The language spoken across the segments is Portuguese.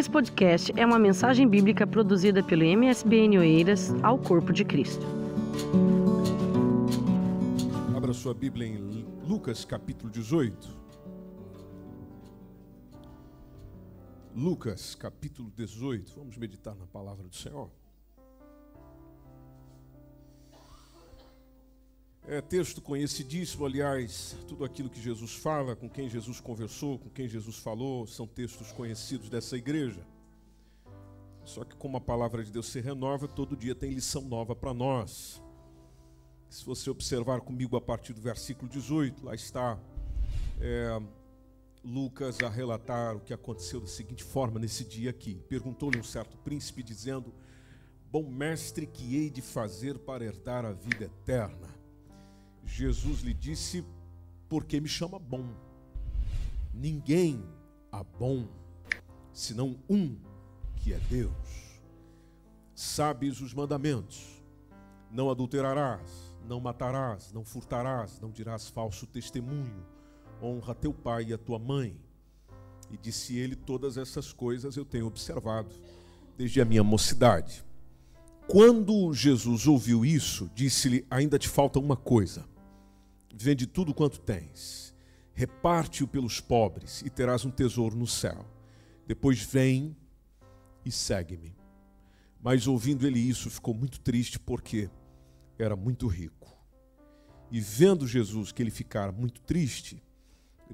Esse podcast é uma mensagem bíblica produzida pelo MSBN Oeiras ao Corpo de Cristo. Abra sua Bíblia em Lucas capítulo 18. Lucas capítulo 18. Vamos meditar na palavra do Senhor. É texto conhecidíssimo, aliás, tudo aquilo que Jesus fala, com quem Jesus conversou, com quem Jesus falou, são textos conhecidos dessa igreja. Só que como a palavra de Deus se renova, todo dia tem lição nova para nós. Se você observar comigo a partir do versículo 18, lá está é, Lucas a relatar o que aconteceu da seguinte forma nesse dia aqui. Perguntou-lhe um certo príncipe, dizendo: Bom mestre, que hei de fazer para herdar a vida eterna? Jesus lhe disse: Porque me chama bom? Ninguém há bom, senão um, que é Deus. Sabes os mandamentos: Não adulterarás, não matarás, não furtarás, não dirás falso testemunho, honra teu pai e a tua mãe. E disse ele: Todas essas coisas eu tenho observado desde a minha mocidade. Quando Jesus ouviu isso, disse-lhe: Ainda te falta uma coisa. Vende tudo quanto tens, reparte-o pelos pobres e terás um tesouro no céu. Depois vem e segue-me. Mas ouvindo ele isso, ficou muito triste porque era muito rico. E vendo Jesus que ele ficara muito triste,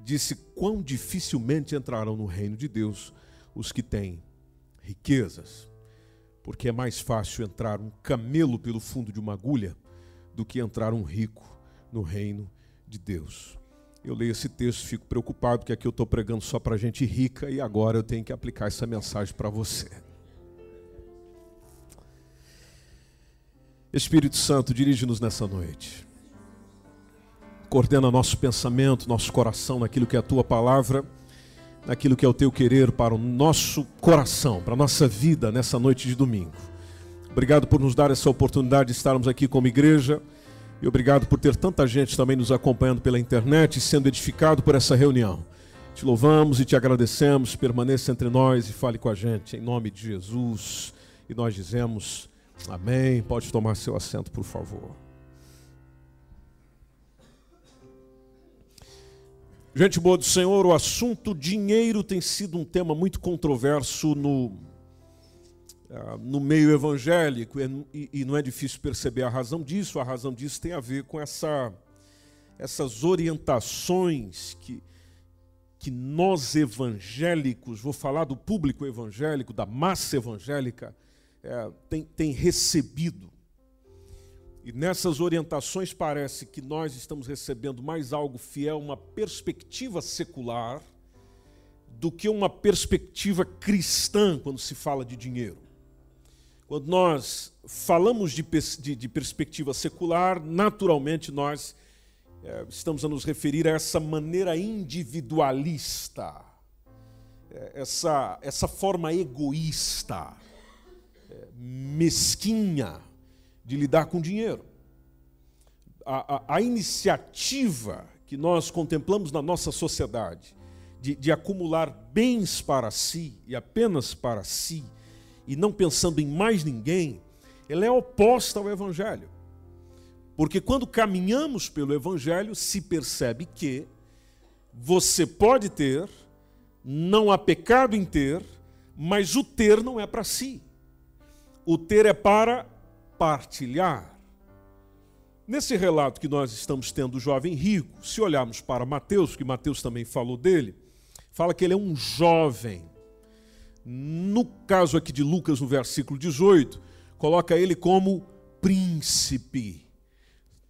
disse: Quão dificilmente entrarão no reino de Deus os que têm riquezas porque é mais fácil entrar um camelo pelo fundo de uma agulha do que entrar um rico no reino de Deus. Eu leio esse texto, fico preocupado, porque aqui eu estou pregando só para gente rica e agora eu tenho que aplicar essa mensagem para você. Espírito Santo, dirige-nos nessa noite. Coordena nosso pensamento, nosso coração naquilo que é a tua palavra naquilo que é o teu querer para o nosso coração, para a nossa vida nessa noite de domingo. Obrigado por nos dar essa oportunidade de estarmos aqui como igreja e obrigado por ter tanta gente também nos acompanhando pela internet e sendo edificado por essa reunião. Te louvamos e te agradecemos, permaneça entre nós e fale com a gente em nome de Jesus. E nós dizemos amém. Pode tomar seu assento, por favor. Gente boa do Senhor, o assunto dinheiro tem sido um tema muito controverso no, ah, no meio evangélico e, e não é difícil perceber a razão disso. A razão disso tem a ver com essa, essas orientações que, que nós evangélicos, vou falar do público evangélico, da massa evangélica, é, tem, tem recebido e nessas orientações parece que nós estamos recebendo mais algo fiel, uma perspectiva secular, do que uma perspectiva cristã quando se fala de dinheiro. Quando nós falamos de, de, de perspectiva secular, naturalmente nós é, estamos a nos referir a essa maneira individualista, é, essa, essa forma egoísta, é, mesquinha de lidar com dinheiro. A, a, a iniciativa que nós contemplamos na nossa sociedade de, de acumular bens para si e apenas para si, e não pensando em mais ninguém, ela é oposta ao Evangelho. Porque quando caminhamos pelo Evangelho, se percebe que você pode ter, não há pecado em ter, mas o ter não é para si. O ter é para partilhar. Nesse relato que nós estamos tendo do jovem rico, se olharmos para Mateus, que Mateus também falou dele, fala que ele é um jovem. No caso aqui de Lucas, no versículo 18, coloca ele como príncipe.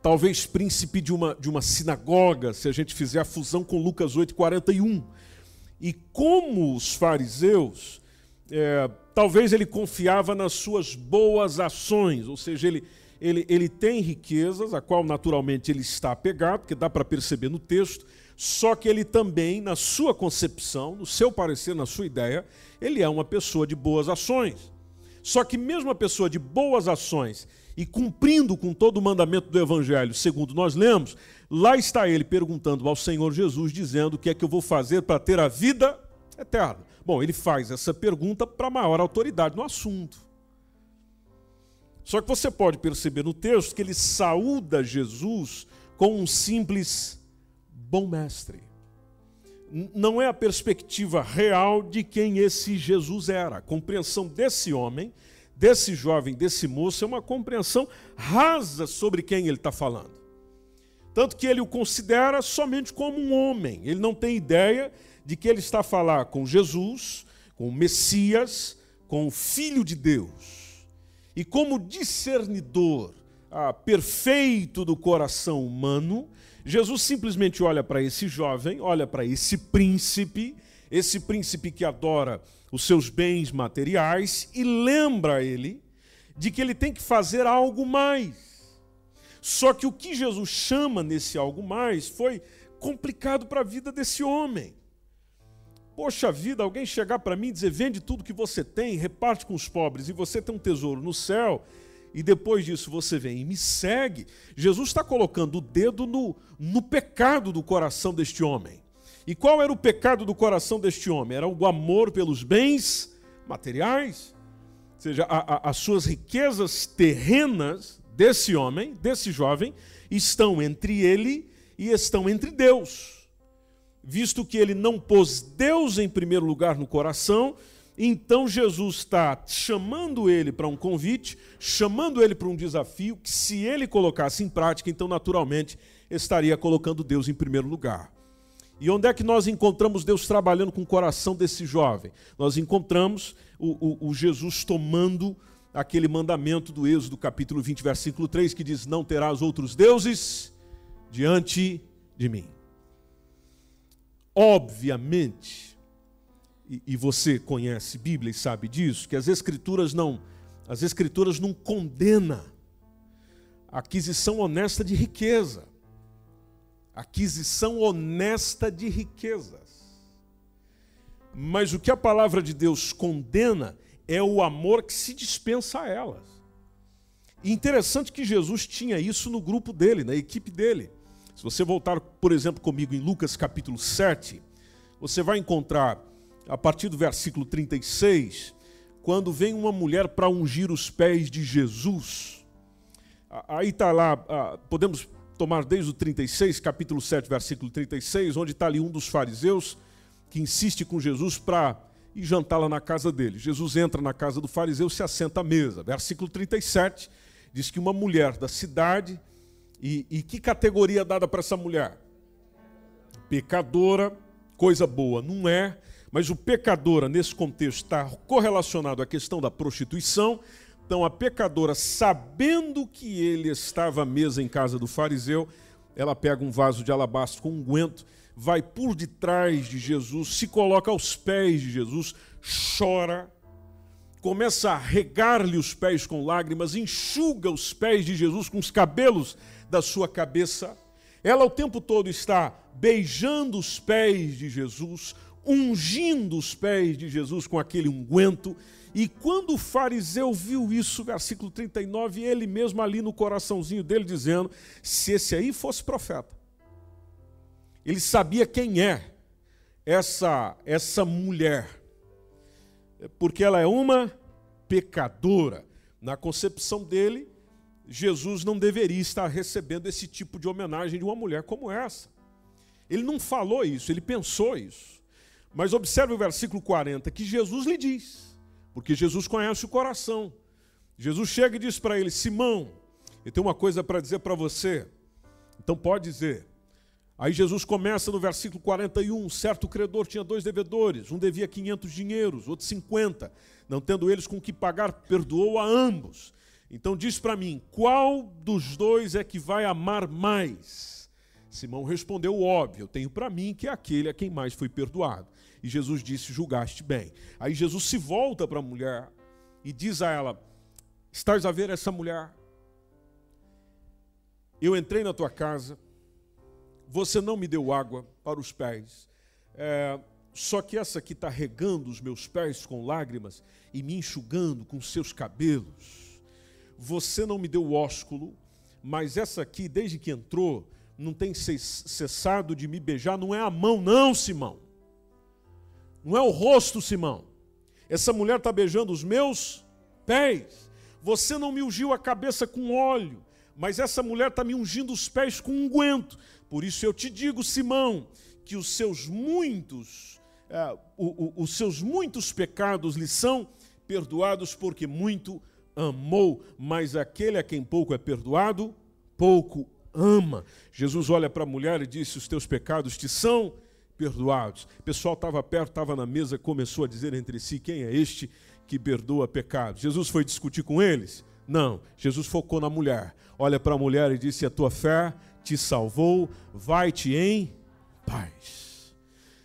Talvez príncipe de uma, de uma sinagoga, se a gente fizer a fusão com Lucas 8, 41. E como os fariseus é, talvez ele confiava nas suas boas ações, ou seja, ele, ele, ele tem riquezas, a qual naturalmente ele está apegado, porque dá para perceber no texto, só que ele também, na sua concepção, no seu parecer, na sua ideia, ele é uma pessoa de boas ações. Só que mesmo a pessoa de boas ações e cumprindo com todo o mandamento do Evangelho, segundo nós lemos, lá está ele perguntando ao Senhor Jesus, dizendo o que é que eu vou fazer para ter a vida eterna. Bom, ele faz essa pergunta para maior autoridade no assunto. Só que você pode perceber no texto que ele saúda Jesus com um simples bom mestre. Não é a perspectiva real de quem esse Jesus era. A compreensão desse homem, desse jovem, desse moço, é uma compreensão rasa sobre quem ele está falando. Tanto que ele o considera somente como um homem. Ele não tem ideia de que ele está a falar com Jesus, com o Messias, com o Filho de Deus. E como discernidor ah, perfeito do coração humano, Jesus simplesmente olha para esse jovem, olha para esse príncipe, esse príncipe que adora os seus bens materiais, e lembra ele de que ele tem que fazer algo mais. Só que o que Jesus chama nesse algo mais foi complicado para a vida desse homem. Poxa vida, alguém chegar para mim e dizer: vende tudo que você tem, reparte com os pobres, e você tem um tesouro no céu, e depois disso você vem e me segue. Jesus está colocando o dedo no, no pecado do coração deste homem. E qual era o pecado do coração deste homem? Era o amor pelos bens materiais. Ou seja, a, a, as suas riquezas terrenas desse homem, desse jovem, estão entre ele e estão entre Deus. Visto que ele não pôs Deus em primeiro lugar no coração, então Jesus está chamando ele para um convite, chamando ele para um desafio, que se ele colocasse em prática, então naturalmente estaria colocando Deus em primeiro lugar. E onde é que nós encontramos Deus trabalhando com o coração desse jovem? Nós encontramos o, o, o Jesus tomando aquele mandamento do Êxodo, capítulo 20, versículo 3, que diz: Não terás outros deuses diante de mim. Obviamente, e, e você conhece Bíblia e sabe disso, que as Escrituras não, as Escrituras não condenam a aquisição honesta de riqueza. Aquisição honesta de riquezas. Mas o que a palavra de Deus condena é o amor que se dispensa a elas. E interessante que Jesus tinha isso no grupo dele, na equipe dele. Se você voltar, por exemplo, comigo em Lucas capítulo 7, você vai encontrar, a partir do versículo 36, quando vem uma mulher para ungir os pés de Jesus. Aí está lá, podemos tomar desde o 36, capítulo 7, versículo 36, onde está ali um dos fariseus que insiste com Jesus para e jantar lá na casa dele. Jesus entra na casa do fariseu, se assenta à mesa. Versículo 37 diz que uma mulher da cidade, e, e que categoria dada para essa mulher? Pecadora, coisa boa, não é, mas o pecadora, nesse contexto, está correlacionado à questão da prostituição. Então, a pecadora, sabendo que ele estava à mesa em casa do fariseu, ela pega um vaso de alabastro com unguento vai por detrás de Jesus, se coloca aos pés de Jesus, chora, começa a regar-lhe os pés com lágrimas, enxuga os pés de Jesus com os cabelos da sua cabeça. Ela o tempo todo está beijando os pés de Jesus, ungindo os pés de Jesus com aquele unguento. E quando o fariseu viu isso, versículo 39, ele mesmo ali no coraçãozinho dele dizendo: se esse aí fosse profeta, ele sabia quem é essa, essa mulher, porque ela é uma pecadora. Na concepção dele, Jesus não deveria estar recebendo esse tipo de homenagem de uma mulher como essa. Ele não falou isso, ele pensou isso. Mas observe o versículo 40, que Jesus lhe diz, porque Jesus conhece o coração. Jesus chega e diz para ele: Simão, eu tenho uma coisa para dizer para você. Então pode dizer. Aí Jesus começa no versículo 41, certo credor tinha dois devedores, um devia 500 dinheiros, outro 50, não tendo eles com que pagar, perdoou a ambos. Então diz para mim, qual dos dois é que vai amar mais? Simão respondeu óbvio, tenho para mim que é aquele a quem mais foi perdoado. E Jesus disse, julgaste bem. Aí Jesus se volta para a mulher e diz a ela, estás a ver essa mulher? Eu entrei na tua casa, você não me deu água para os pés. É, só que essa aqui está regando os meus pés com lágrimas e me enxugando com seus cabelos. Você não me deu ósculo, mas essa aqui, desde que entrou, não tem cessado de me beijar. Não é a mão, não, Simão. Não é o rosto, Simão. Essa mulher está beijando os meus pés. Você não me ungiu a cabeça com óleo, mas essa mulher está me ungindo os pés com unguento. Por isso eu te digo, Simão, que os seus muitos, é, o, o, os seus muitos pecados lhe são perdoados, porque muito amou, mas aquele a quem pouco é perdoado, pouco ama. Jesus olha para a mulher e disse: Os teus pecados te são perdoados. O pessoal estava perto, estava na mesa, começou a dizer entre si: Quem é este que perdoa pecados? Jesus foi discutir com eles? Não, Jesus focou na mulher. Olha para a mulher e disse: A tua fé te salvou, vai-te em paz.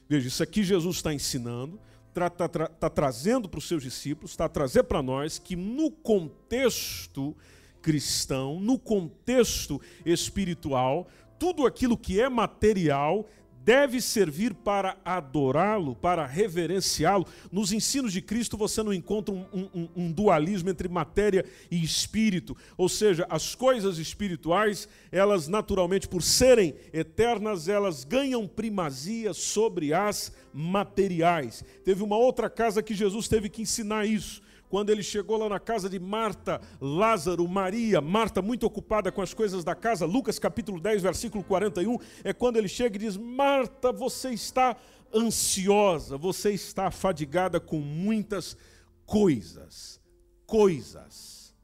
Veja, isso aqui Jesus está ensinando, está tá trazendo para os seus discípulos, está a trazer para nós que no contexto cristão, no contexto espiritual, tudo aquilo que é material deve servir para adorá-lo, para reverenciá-lo. Nos ensinos de Cristo você não encontra um, um, um, dualismo entre matéria e espírito, ou seja, as coisas espirituais, elas naturalmente, por serem eternas, elas ganham primazia sobre as materiais. Teve uma outra casa que Jesus teve que ensinar isso quando ele chegou lá na casa de Marta, Lázaro, Maria, Marta muito ocupada com as coisas da casa, Lucas capítulo 10, versículo 41, é quando ele chega e diz: Marta, você está ansiosa, você está fadigada com muitas coisas, coisas,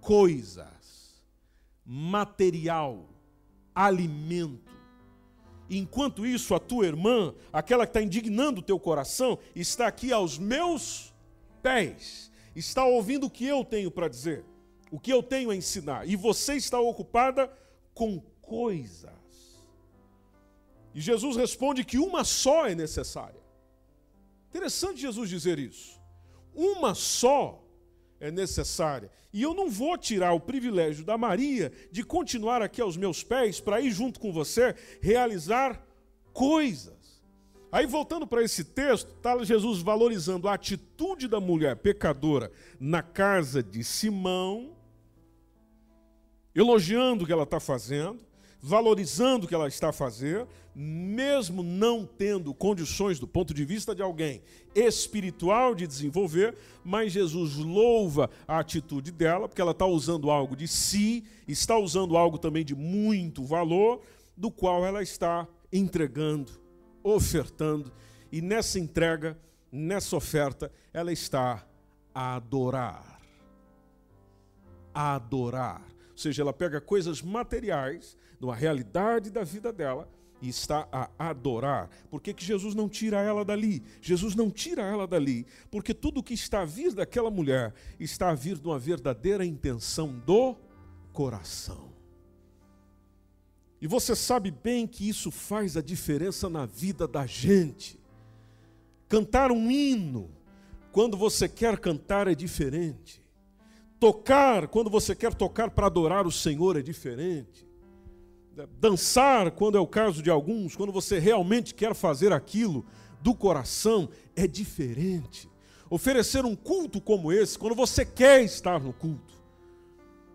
coisas, material, alimento. Enquanto isso, a tua irmã, aquela que está indignando o teu coração, está aqui aos meus pés está ouvindo o que eu tenho para dizer, o que eu tenho a ensinar, e você está ocupada com coisas. E Jesus responde que uma só é necessária. Interessante Jesus dizer isso. Uma só é necessária. E eu não vou tirar o privilégio da Maria de continuar aqui aos meus pés para ir junto com você realizar coisas. Aí voltando para esse texto, está Jesus valorizando a atitude da mulher pecadora na casa de Simão, elogiando o que ela está fazendo, valorizando o que ela está fazendo, mesmo não tendo condições do ponto de vista de alguém espiritual de desenvolver, mas Jesus louva a atitude dela, porque ela está usando algo de si, está usando algo também de muito valor, do qual ela está entregando ofertando, e nessa entrega, nessa oferta, ela está a adorar. A adorar. Ou seja, ela pega coisas materiais, numa realidade da vida dela, e está a adorar. Por que, que Jesus não tira ela dali? Jesus não tira ela dali, porque tudo que está a vir daquela mulher está a vir de uma verdadeira intenção do coração. E você sabe bem que isso faz a diferença na vida da gente. Cantar um hino, quando você quer cantar, é diferente. Tocar, quando você quer tocar para adorar o Senhor, é diferente. Dançar, quando é o caso de alguns, quando você realmente quer fazer aquilo do coração, é diferente. Oferecer um culto como esse, quando você quer estar no culto,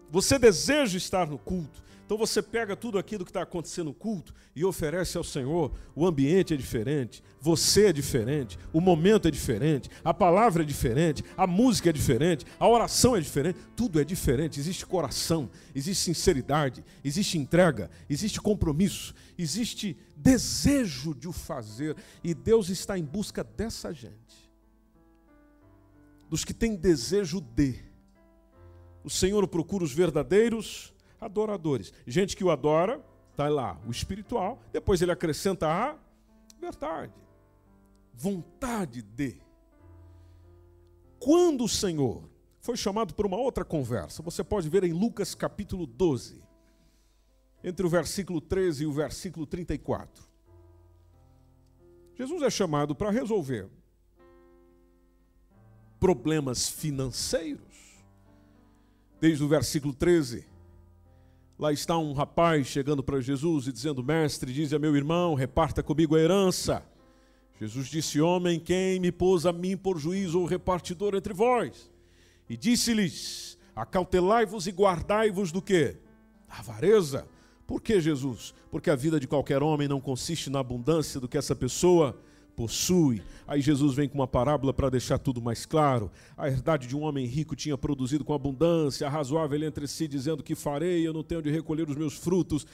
você deseja estar no culto, então você pega tudo aquilo que está acontecendo no culto e oferece ao Senhor. O ambiente é diferente, você é diferente, o momento é diferente, a palavra é diferente, a música é diferente, a oração é diferente, tudo é diferente. Existe coração, existe sinceridade, existe entrega, existe compromisso, existe desejo de o fazer. E Deus está em busca dessa gente, dos que têm desejo de. O Senhor procura os verdadeiros adoradores. Gente que o adora, está lá, o espiritual, depois ele acrescenta a verdade, vontade de. Quando o Senhor foi chamado para uma outra conversa, você pode ver em Lucas capítulo 12, entre o versículo 13 e o versículo 34. Jesus é chamado para resolver problemas financeiros. Desde o versículo 13 Lá está um rapaz chegando para Jesus e dizendo: Mestre, diz a meu irmão, reparta comigo a herança. Jesus disse: Homem, quem me pôs a mim por juiz ou repartidor entre vós? E disse-lhes: Acautelai-vos e guardai-vos do que? Da avareza. Por que, Jesus? Porque a vida de qualquer homem não consiste na abundância do que essa pessoa possui. Aí Jesus vem com uma parábola para deixar tudo mais claro. A herdade de um homem rico tinha produzido com abundância, razoável ele entre si, dizendo que farei, eu não tenho de recolher os meus frutos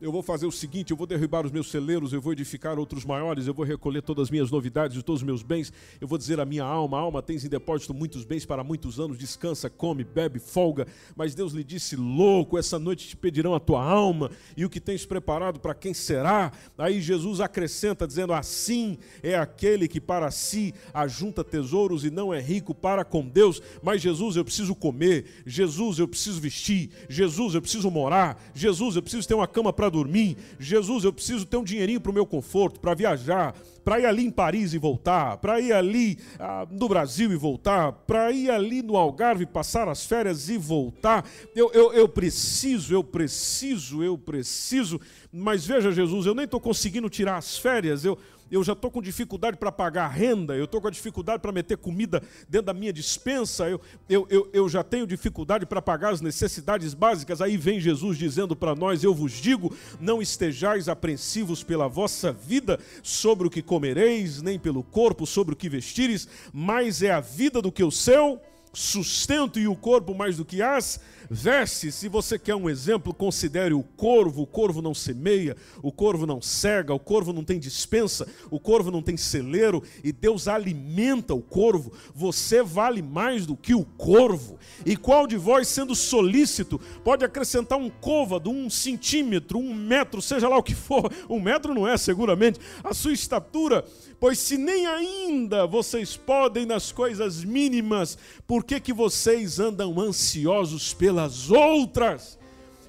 eu vou fazer o seguinte: eu vou derribar os meus celeiros, eu vou edificar outros maiores, eu vou recolher todas as minhas novidades e todos os meus bens. Eu vou dizer à minha alma: alma, tens em depósito muitos bens para muitos anos, descansa, come, bebe, folga. Mas Deus lhe disse: louco, essa noite te pedirão a tua alma e o que tens preparado para quem será. Aí Jesus acrescenta, dizendo: assim é aquele que para si ajunta tesouros e não é rico para com Deus. Mas Jesus, eu preciso comer, Jesus, eu preciso vestir, Jesus, eu preciso morar, Jesus, eu preciso ter uma cama para para dormir. Jesus, eu preciso ter um dinheirinho para o meu conforto, para viajar, para ir ali em Paris e voltar, para ir ali ah, no Brasil e voltar, para ir ali no Algarve passar as férias e voltar. Eu, eu, eu preciso, eu preciso, eu preciso. Mas veja, Jesus, eu nem estou conseguindo tirar as férias. Eu, eu já estou com dificuldade para pagar a renda, eu estou com dificuldade para meter comida dentro da minha dispensa, eu, eu, eu, eu já tenho dificuldade para pagar as necessidades básicas. Aí vem Jesus dizendo para nós: Eu vos digo, não estejais apreensivos pela vossa vida sobre o que comereis, nem pelo corpo sobre o que vestires, mas é a vida do que o seu sustento e o corpo mais do que as vestes. Se você quer um exemplo, considere o corvo. O corvo não semeia, o corvo não cega, o corvo não tem dispensa, o corvo não tem celeiro e Deus alimenta o corvo. Você vale mais do que o corvo. E qual de vós, sendo solícito, pode acrescentar um côvado, um centímetro, um metro, seja lá o que for? Um metro não é, seguramente, a sua estatura Pois se nem ainda vocês podem nas coisas mínimas, por que, que vocês andam ansiosos pelas outras?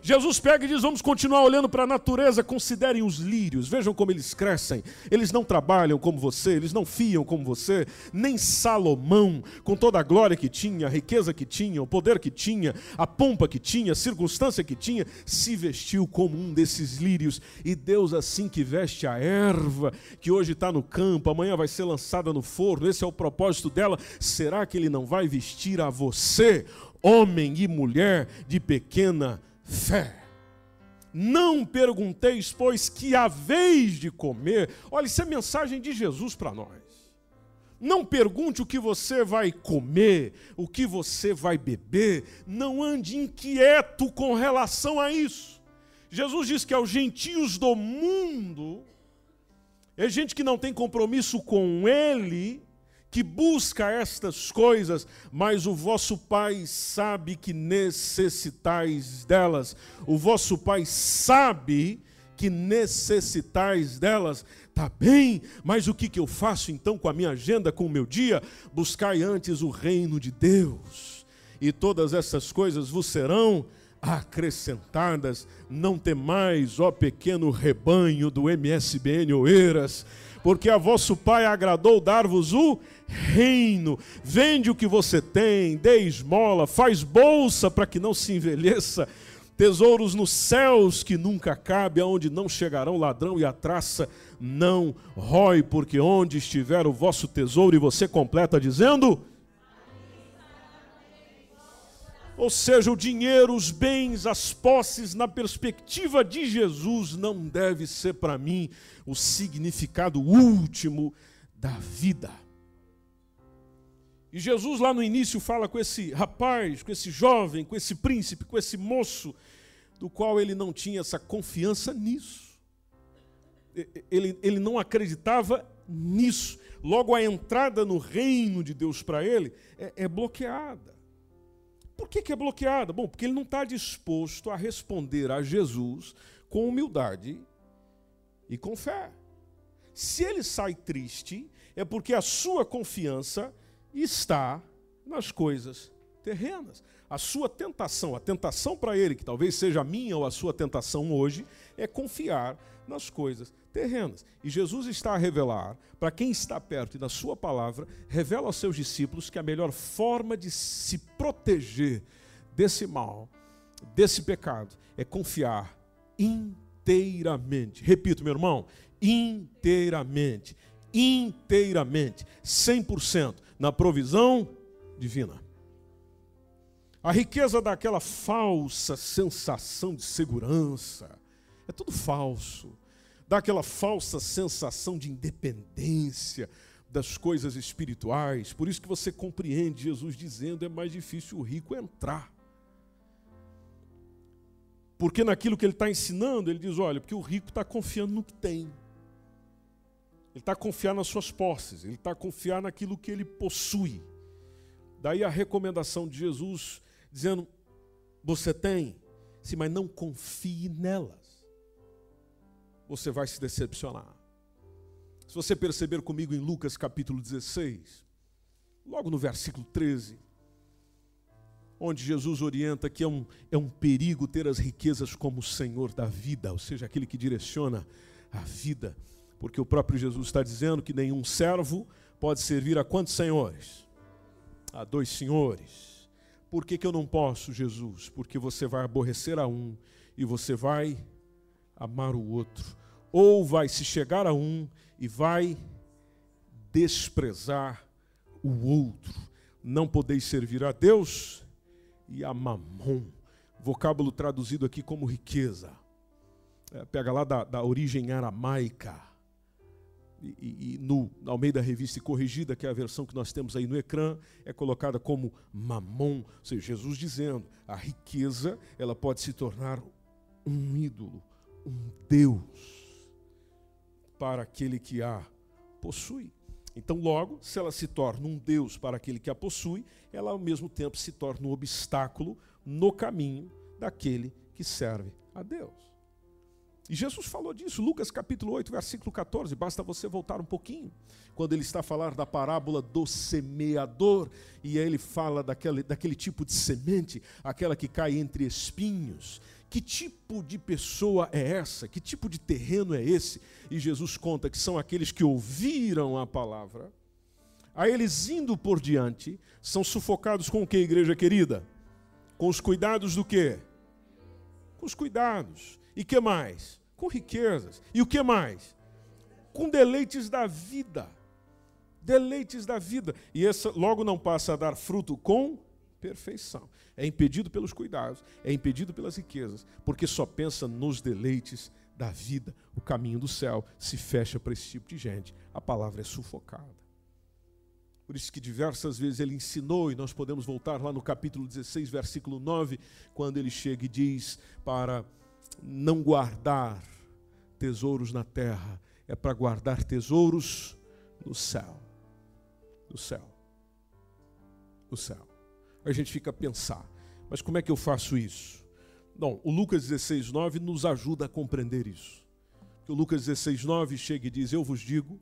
Jesus pega e diz: Vamos continuar olhando para a natureza. Considerem os lírios, vejam como eles crescem. Eles não trabalham como você, eles não fiam como você. Nem Salomão, com toda a glória que tinha, a riqueza que tinha, o poder que tinha, a pompa que tinha, a circunstância que tinha, se vestiu como um desses lírios. E Deus, assim que veste a erva, que hoje está no campo, amanhã vai ser lançada no forno, esse é o propósito dela. Será que Ele não vai vestir a você, homem e mulher de pequena fé. Não pergunteis, pois, que haveis de comer. Olha, isso é mensagem de Jesus para nós. Não pergunte o que você vai comer, o que você vai beber. Não ande inquieto com relação a isso. Jesus diz que aos gentios do mundo, é gente que não tem compromisso com Ele, que busca estas coisas, mas o vosso Pai sabe que necessitais delas. O vosso Pai sabe que necessitais delas. Tá bem, mas o que, que eu faço então com a minha agenda, com o meu dia? Buscai antes o reino de Deus, e todas essas coisas vos serão acrescentadas. Não temais, ó pequeno rebanho do MSBN Oeiras porque a vosso Pai agradou dar-vos o reino. Vende o que você tem, dê esmola, faz bolsa para que não se envelheça. Tesouros nos céus que nunca cabe, aonde não chegarão ladrão e a traça não rói, porque onde estiver o vosso tesouro, e você completa dizendo: ou seja, o dinheiro, os bens, as posses, na perspectiva de Jesus, não deve ser para mim o significado último da vida. E Jesus, lá no início, fala com esse rapaz, com esse jovem, com esse príncipe, com esse moço, do qual ele não tinha essa confiança nisso. Ele, ele não acreditava nisso. Logo, a entrada no reino de Deus para ele é, é bloqueada. Por que, que é bloqueada? Bom, porque ele não está disposto a responder a Jesus com humildade e com fé. Se ele sai triste, é porque a sua confiança está nas coisas terrenas. A sua tentação, a tentação para ele, que talvez seja a minha ou a sua tentação hoje, é confiar nas coisas terrenas. E Jesus está a revelar, para quem está perto e na sua palavra, revela aos seus discípulos que a melhor forma de se proteger desse mal, desse pecado, é confiar inteiramente. Repito, meu irmão, inteiramente, inteiramente, 100% na provisão divina. A riqueza daquela falsa sensação de segurança é tudo falso dá aquela falsa sensação de independência das coisas espirituais. Por isso que você compreende Jesus dizendo é mais difícil o rico entrar. Porque naquilo que ele está ensinando, ele diz: olha, porque o rico está confiando no que tem. Ele está confiando nas suas posses, ele está confiando naquilo que ele possui. Daí a recomendação de Jesus, dizendo: você tem, sim, mas não confie nelas. Você vai se decepcionar. Se você perceber comigo em Lucas capítulo 16, logo no versículo 13, onde Jesus orienta que é um, é um perigo ter as riquezas como Senhor da vida, ou seja, aquele que direciona a vida, porque o próprio Jesus está dizendo que nenhum servo pode servir a quantos senhores? A dois senhores. Por que, que eu não posso, Jesus? Porque você vai aborrecer a um e você vai amar o outro. Ou vai se chegar a um e vai desprezar o outro. Não podeis servir a Deus e a mamon. Vocábulo traduzido aqui como riqueza. É, pega lá da, da origem aramaica. E, e, e no Almeida Revista Corrigida, que é a versão que nós temos aí no ecrã, é colocada como mamon, ou seja, Jesus dizendo, a riqueza ela pode se tornar um ídolo, um Deus para aquele que a possui. Então, logo, se ela se torna um Deus para aquele que a possui, ela ao mesmo tempo se torna um obstáculo no caminho daquele que serve a Deus. E Jesus falou disso, Lucas capítulo 8, versículo 14, basta você voltar um pouquinho, quando ele está a falar da parábola do semeador, e aí ele fala daquele, daquele tipo de semente, aquela que cai entre espinhos, que tipo de pessoa é essa? Que tipo de terreno é esse? E Jesus conta que são aqueles que ouviram a palavra. A eles indo por diante, são sufocados com o que, igreja querida? Com os cuidados do quê? Com os cuidados. E que mais? Com riquezas. E o que mais? Com deleites da vida. Deleites da vida. E essa logo não passa a dar fruto com perfeição. É impedido pelos cuidados, é impedido pelas riquezas, porque só pensa nos deleites da vida. O caminho do céu se fecha para esse tipo de gente. A palavra é sufocada. Por isso que diversas vezes ele ensinou, e nós podemos voltar lá no capítulo 16, versículo 9, quando ele chega e diz para não guardar tesouros na terra, é para guardar tesouros no céu. No céu. No céu a gente fica a pensar, mas como é que eu faço isso? Não, o Lucas 16, 9 nos ajuda a compreender isso. o Lucas 16, 9 chega e diz: Eu vos digo,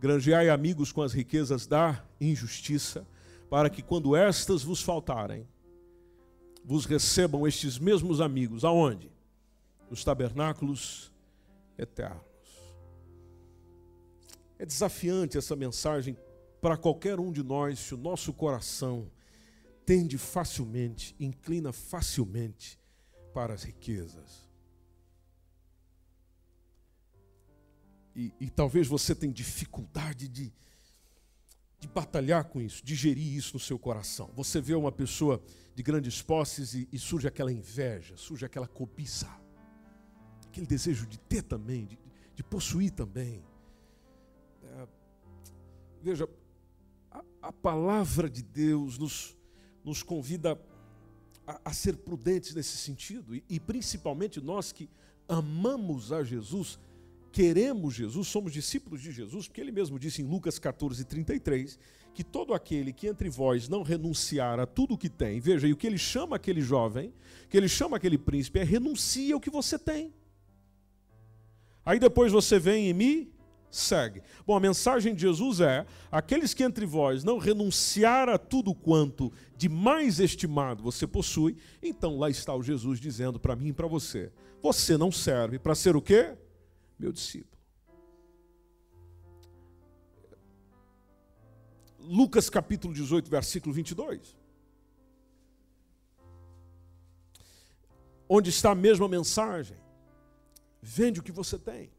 granjeai amigos com as riquezas da injustiça, para que quando estas vos faltarem, vos recebam estes mesmos amigos. Aonde? Nos tabernáculos eternos. É desafiante essa mensagem para qualquer um de nós se o nosso coração tende facilmente, inclina facilmente para as riquezas. E, e talvez você tenha dificuldade de, de batalhar com isso, de gerir isso no seu coração. Você vê uma pessoa de grandes posses e, e surge aquela inveja, surge aquela cobiça, aquele desejo de ter também, de, de possuir também. É, veja, a, a palavra de Deus nos, nos convida a, a ser prudentes nesse sentido, e, e principalmente nós que amamos a Jesus, queremos Jesus, somos discípulos de Jesus, porque ele mesmo disse em Lucas 14, 33, que todo aquele que entre vós não renunciar a tudo o que tem, veja, e o que ele chama aquele jovem, que ele chama aquele príncipe, é renuncia ao que você tem. Aí depois você vem em mim segue. Bom, a mensagem de Jesus é: aqueles que entre vós não renunciar a tudo quanto de mais estimado você possui, então lá está o Jesus dizendo para mim e para você: você não serve para ser o quê? Meu discípulo. Lucas capítulo 18, versículo 22. Onde está a mesma mensagem? Vende o que você tem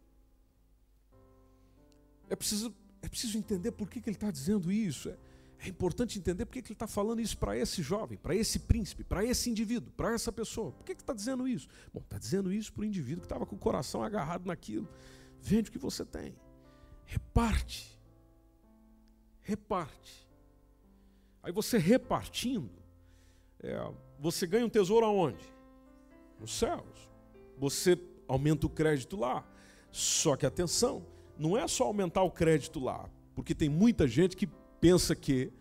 é preciso, é preciso entender por que, que ele está dizendo isso. É, é importante entender por que, que ele está falando isso para esse jovem, para esse príncipe, para esse indivíduo, para essa pessoa. Por que está dizendo isso? Bom, está dizendo isso para o indivíduo que estava com o coração agarrado naquilo. Vende o que você tem. Reparte. Reparte. Aí você repartindo, é, você ganha um tesouro aonde? Nos céus. Você aumenta o crédito lá. Só que atenção, não é só aumentar o crédito lá, porque tem muita gente que pensa que,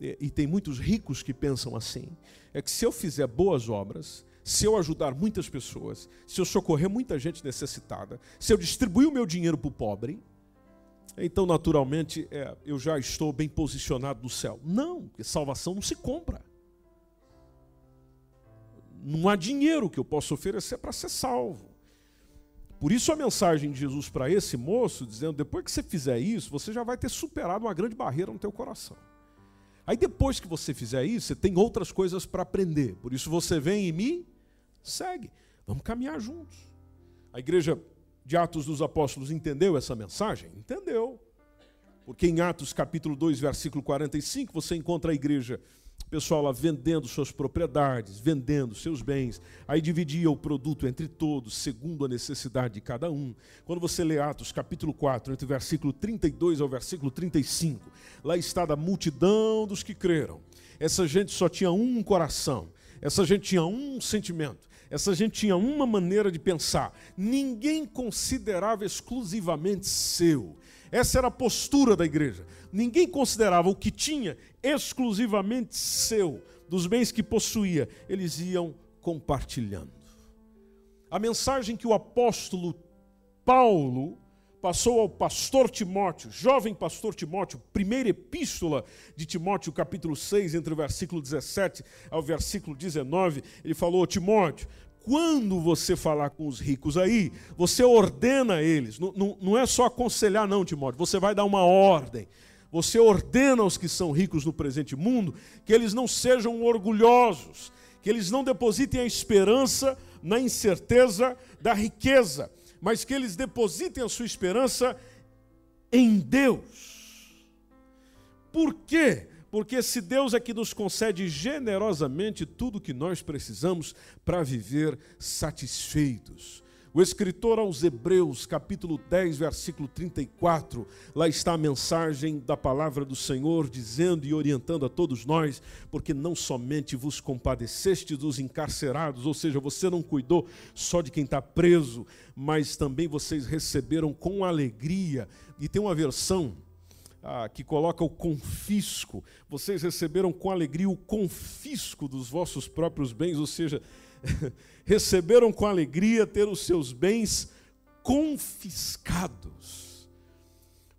e tem muitos ricos que pensam assim, é que se eu fizer boas obras, se eu ajudar muitas pessoas, se eu socorrer muita gente necessitada, se eu distribuir o meu dinheiro para o pobre, então naturalmente é, eu já estou bem posicionado no céu. Não, porque salvação não se compra. Não há dinheiro que eu possa oferecer para ser salvo. Por isso a mensagem de Jesus para esse moço, dizendo: depois que você fizer isso, você já vai ter superado uma grande barreira no teu coração. Aí depois que você fizer isso, você tem outras coisas para aprender. Por isso você vem e me segue. Vamos caminhar juntos. A igreja de Atos dos Apóstolos entendeu essa mensagem? Entendeu. Porque em Atos capítulo 2, versículo 45, você encontra a igreja pessoal lá vendendo suas propriedades, vendendo seus bens, aí dividia o produto entre todos, segundo a necessidade de cada um. Quando você lê Atos capítulo 4, entre o versículo 32 ao versículo 35, lá está da multidão dos que creram. Essa gente só tinha um coração, essa gente tinha um sentimento, essa gente tinha uma maneira de pensar. Ninguém considerava exclusivamente seu. Essa era a postura da igreja. Ninguém considerava o que tinha exclusivamente seu, dos bens que possuía, eles iam compartilhando. A mensagem que o apóstolo Paulo passou ao pastor Timóteo, jovem pastor Timóteo, primeira epístola de Timóteo, capítulo 6, entre o versículo 17 ao versículo 19, ele falou: Timóteo, quando você falar com os ricos aí, você ordena eles, não, não, não é só aconselhar, não, Timóteo, você vai dar uma ordem. Você ordena aos que são ricos no presente mundo que eles não sejam orgulhosos, que eles não depositem a esperança na incerteza da riqueza, mas que eles depositem a sua esperança em Deus. Por quê? Porque se Deus é que nos concede generosamente tudo o que nós precisamos para viver satisfeitos. O escritor aos Hebreus, capítulo 10, versículo 34, lá está a mensagem da palavra do Senhor, dizendo e orientando a todos nós, porque não somente vos compadeceste dos encarcerados, ou seja, você não cuidou só de quem está preso, mas também vocês receberam com alegria, e tem uma versão ah, que coloca o confisco. Vocês receberam com alegria o confisco dos vossos próprios bens, ou seja, receberam com alegria ter os seus bens confiscados.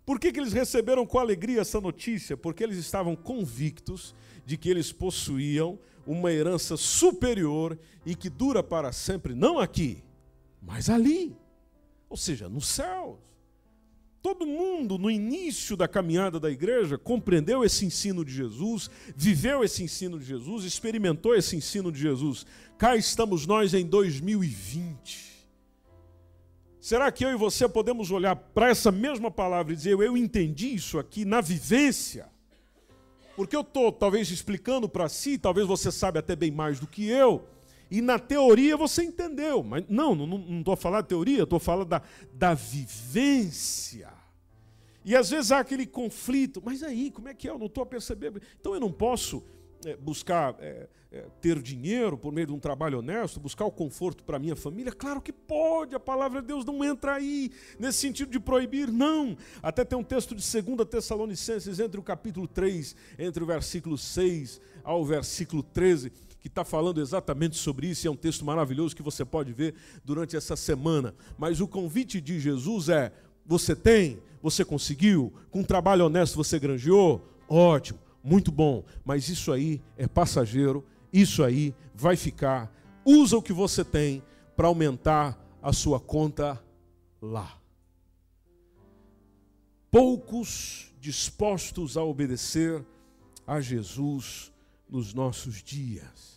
Por que, que eles receberam com alegria essa notícia? Porque eles estavam convictos de que eles possuíam uma herança superior e que dura para sempre, não aqui, mas ali, ou seja, nos céus. Todo mundo, no início da caminhada da igreja, compreendeu esse ensino de Jesus, viveu esse ensino de Jesus, experimentou esse ensino de Jesus. Cá estamos nós em 2020. Será que eu e você podemos olhar para essa mesma palavra e dizer, eu entendi isso aqui na vivência? Porque eu estou talvez explicando para si, talvez você sabe até bem mais do que eu, e na teoria você entendeu, mas não, não estou falando de teoria, estou falando da, da vivência. E às vezes há aquele conflito, mas aí, como é que é? Eu não estou a perceber. Então eu não posso é, buscar é, é, ter dinheiro por meio de um trabalho honesto, buscar o conforto para a minha família? Claro que pode, a palavra de Deus não entra aí, nesse sentido de proibir, não. Até tem um texto de 2 Tessalonicenses, entre o capítulo 3, entre o versículo 6 ao versículo 13, que está falando exatamente sobre isso, e é um texto maravilhoso que você pode ver durante essa semana. Mas o convite de Jesus é: você tem, você conseguiu, com um trabalho honesto você granjeou, ótimo, muito bom, mas isso aí é passageiro, isso aí vai ficar. Usa o que você tem para aumentar a sua conta lá. Poucos dispostos a obedecer a Jesus nos nossos dias,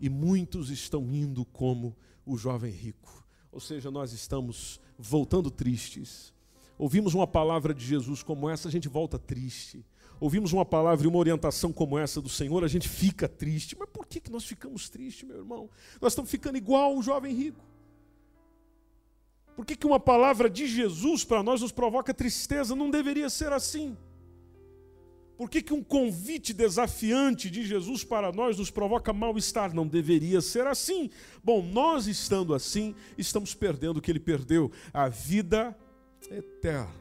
e muitos estão indo como o jovem rico. Ou seja, nós estamos voltando tristes Ouvimos uma palavra de Jesus como essa, a gente volta triste. Ouvimos uma palavra e uma orientação como essa do Senhor, a gente fica triste. Mas por que, que nós ficamos tristes, meu irmão? Nós estamos ficando igual o jovem rico. Por que, que uma palavra de Jesus para nós nos provoca tristeza? Não deveria ser assim. Por que, que um convite desafiante de Jesus para nós nos provoca mal-estar? Não deveria ser assim. Bom, nós estando assim, estamos perdendo o que ele perdeu: a vida eterna.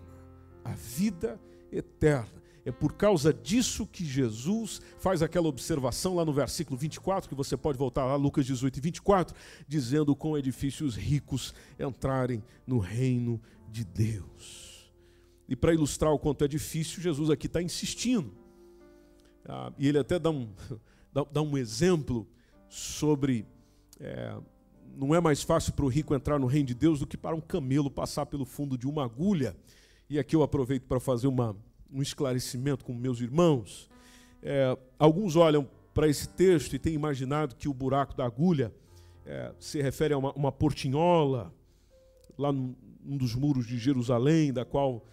A vida eterna. É por causa disso que Jesus faz aquela observação lá no versículo 24, que você pode voltar lá, Lucas 18 e 24, dizendo com edifícios ricos entrarem no reino de Deus. E para ilustrar o quanto é difícil, Jesus aqui está insistindo. Ah, e ele até dá um, dá, dá um exemplo sobre. É, não é mais fácil para o rico entrar no reino de Deus do que para um camelo passar pelo fundo de uma agulha. E aqui eu aproveito para fazer uma um esclarecimento com meus irmãos. É, alguns olham para esse texto e têm imaginado que o buraco da agulha é, se refere a uma, uma portinhola lá num, num, dos muros de Jerusalém, da qual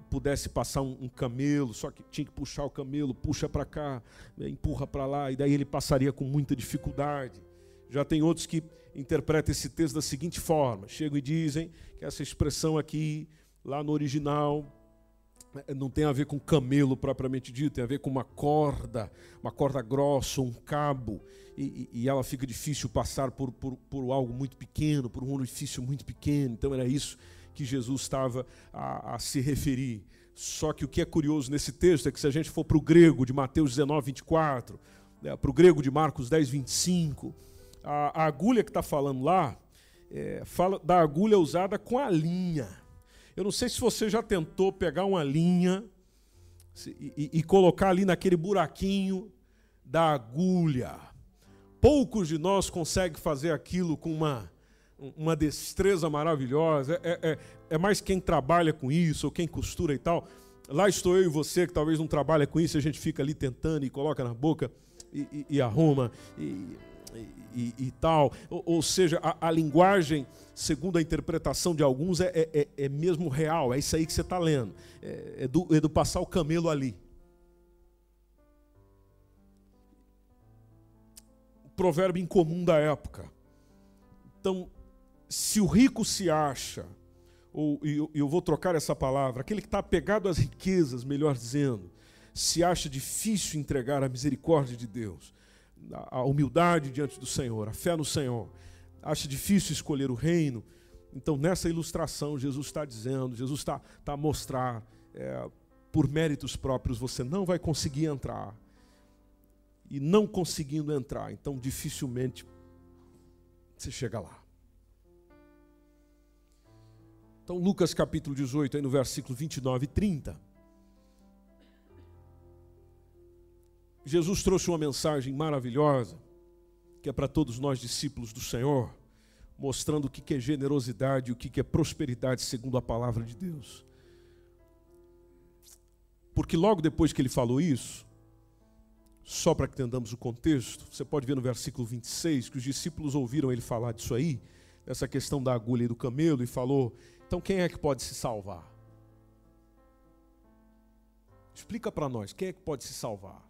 pudesse passar um, camelo, só que tinha que puxar o camelo, puxa para cá, né, empurra para lá, e daí ele passaria com muita dificuldade. Já tem outros que interpretam esse texto da seguinte forma: chegam e dizem que essa expressão aqui, lá no original, é, não tem a ver com camelo propriamente dito, tem a ver com uma corda, uma corda grossa, um cabo, e, e ela fica difícil passar por, por, por, algo muito pequeno, por um orifício muito pequeno. Então era isso que Jesus estava a, a se referir. Só que o que é curioso nesse texto é que se a gente for para o grego de Mateus 19, 24, né, para o grego de Marcos 10, 25, a, a agulha que está falando lá, é, fala da agulha usada com a linha. Eu não sei se você já tentou pegar uma linha e, e, e colocar ali naquele buraquinho da agulha. Poucos de nós conseguem fazer aquilo com uma, uma destreza maravilhosa. É, é, é, mais quem trabalha com isso, ou quem costura e tal. Lá estou eu e você, que talvez não trabalha com isso, a gente fica ali tentando e coloca na boca e, e, e arruma. E, e, e tal. Ou, ou seja, a, a, linguagem, segundo a interpretação de alguns, é, é, é, é mesmo real. É isso aí que você está lendo. É, é, do, é do passar o camelo ali. provérbio incomum da época. Então, se o rico se acha, ou eu, eu vou trocar essa palavra, aquele que está apegado às riquezas, melhor dizendo, se acha difícil entregar a misericórdia de Deus, a humildade diante do Senhor, a fé no Senhor. Acha difícil escolher o reino. Então, nessa ilustração, Jesus está dizendo, Jesus está tá a mostrar, é, por méritos próprios, você não vai conseguir entrar. E não conseguindo entrar, então dificilmente você chega lá. Então, Lucas capítulo 18, aí no versículo 29 e 30. Jesus trouxe uma mensagem maravilhosa, que é para todos nós discípulos do Senhor, mostrando o que é generosidade e o que é prosperidade segundo a palavra de Deus. Porque logo depois que ele falou isso, só para que entendamos o contexto, você pode ver no versículo 26 que os discípulos ouviram ele falar disso aí, dessa questão da agulha e do camelo, e falou: então quem é que pode se salvar? Explica para nós, quem é que pode se salvar?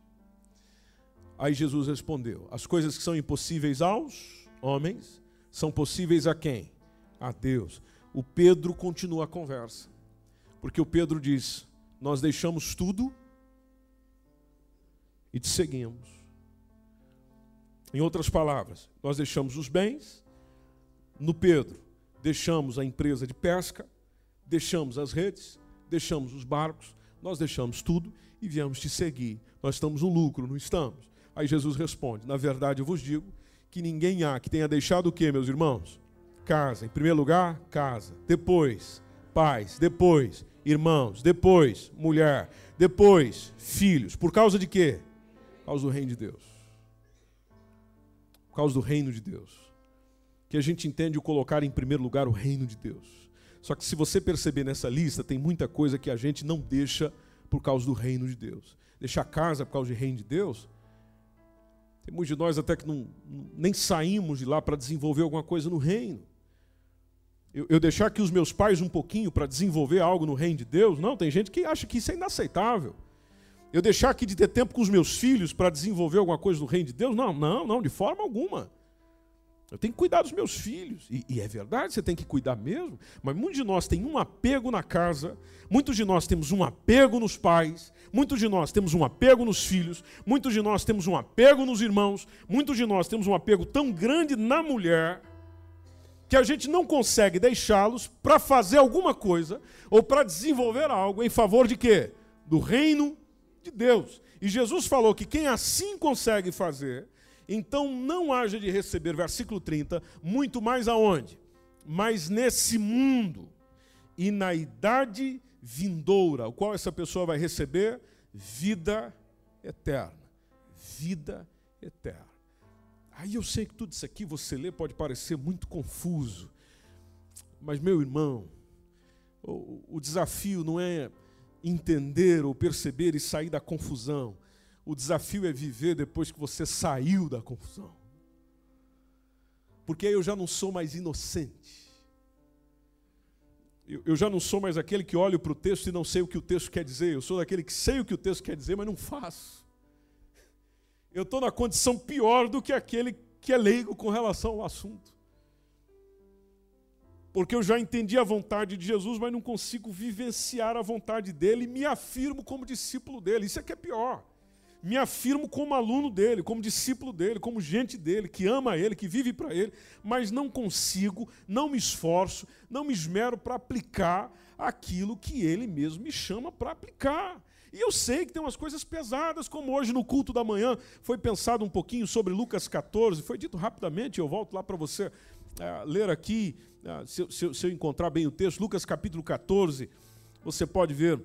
Aí Jesus respondeu: As coisas que são impossíveis aos homens são possíveis a quem? A Deus. O Pedro continua a conversa. Porque o Pedro diz: Nós deixamos tudo e te seguimos. Em outras palavras, nós deixamos os bens. No Pedro, deixamos a empresa de pesca, deixamos as redes, deixamos os barcos, nós deixamos tudo e viemos te seguir. Nós estamos no lucro, não estamos? Aí Jesus responde: Na verdade eu vos digo que ninguém há que tenha deixado o que, meus irmãos? Casa. Em primeiro lugar, casa. Depois, pais. Depois, irmãos. Depois, mulher. Depois, filhos. Por causa de quê? Por causa do reino de Deus. Por causa do reino de Deus. Que a gente entende o colocar em primeiro lugar o reino de Deus. Só que se você perceber nessa lista, tem muita coisa que a gente não deixa por causa do reino de Deus. Deixar casa por causa do reino de Deus tem muitos de nós até que não, nem saímos de lá para desenvolver alguma coisa no reino. Eu, eu deixar aqui os meus pais um pouquinho para desenvolver algo no reino de Deus? Não, tem gente que acha que isso é inaceitável. Eu deixar aqui de ter tempo com os meus filhos para desenvolver alguma coisa no reino de Deus? Não, não, não, de forma alguma. Eu tenho que cuidar dos meus filhos. E, e, é verdade, você tem que cuidar mesmo. Mas muitos de nós têm um apego na casa, muitos de nós temos um apego nos pais, muitos de nós temos um apego nos filhos, muitos de nós temos um apego nos irmãos, muitos de nós temos um apego tão grande na mulher que a gente não consegue deixá-los para fazer alguma coisa ou para desenvolver algo em favor de quê? Do reino de Deus. E Jesus falou que quem assim consegue fazer então não haja de receber, versículo 30, muito mais aonde? Mas nesse mundo e na idade vindoura, o qual essa pessoa vai receber vida eterna. Vida eterna. Aí eu sei que tudo isso aqui você lê pode parecer muito confuso, mas meu irmão, o, o desafio não é entender ou perceber e sair da confusão. O desafio é viver depois que você saiu da confusão. Porque eu já não sou mais inocente. Eu, eu já não sou mais aquele que olha para o texto e não sei o que o texto quer dizer. Eu sou daquele que sei o que o texto quer dizer, mas não faço. Eu estou na condição pior do que aquele que é leigo com relação ao assunto. Porque eu já entendi a vontade de Jesus, mas não consigo vivenciar a vontade dele e me afirmo como discípulo dele. Isso é que é pior me afirmo como aluno dele, como discípulo dele, como gente dele, que ama ele, que vive para ele, mas não consigo, não me esforço, não me esmero para aplicar aquilo que ele mesmo me chama para aplicar. E eu sei que tem umas coisas pesadas, como hoje no culto da manhã foi pensado um pouquinho sobre Lucas 14, foi dito rapidamente, eu volto lá para você é, ler aqui, é, se, se, se eu encontrar bem o texto, Lucas capítulo 14, você pode ver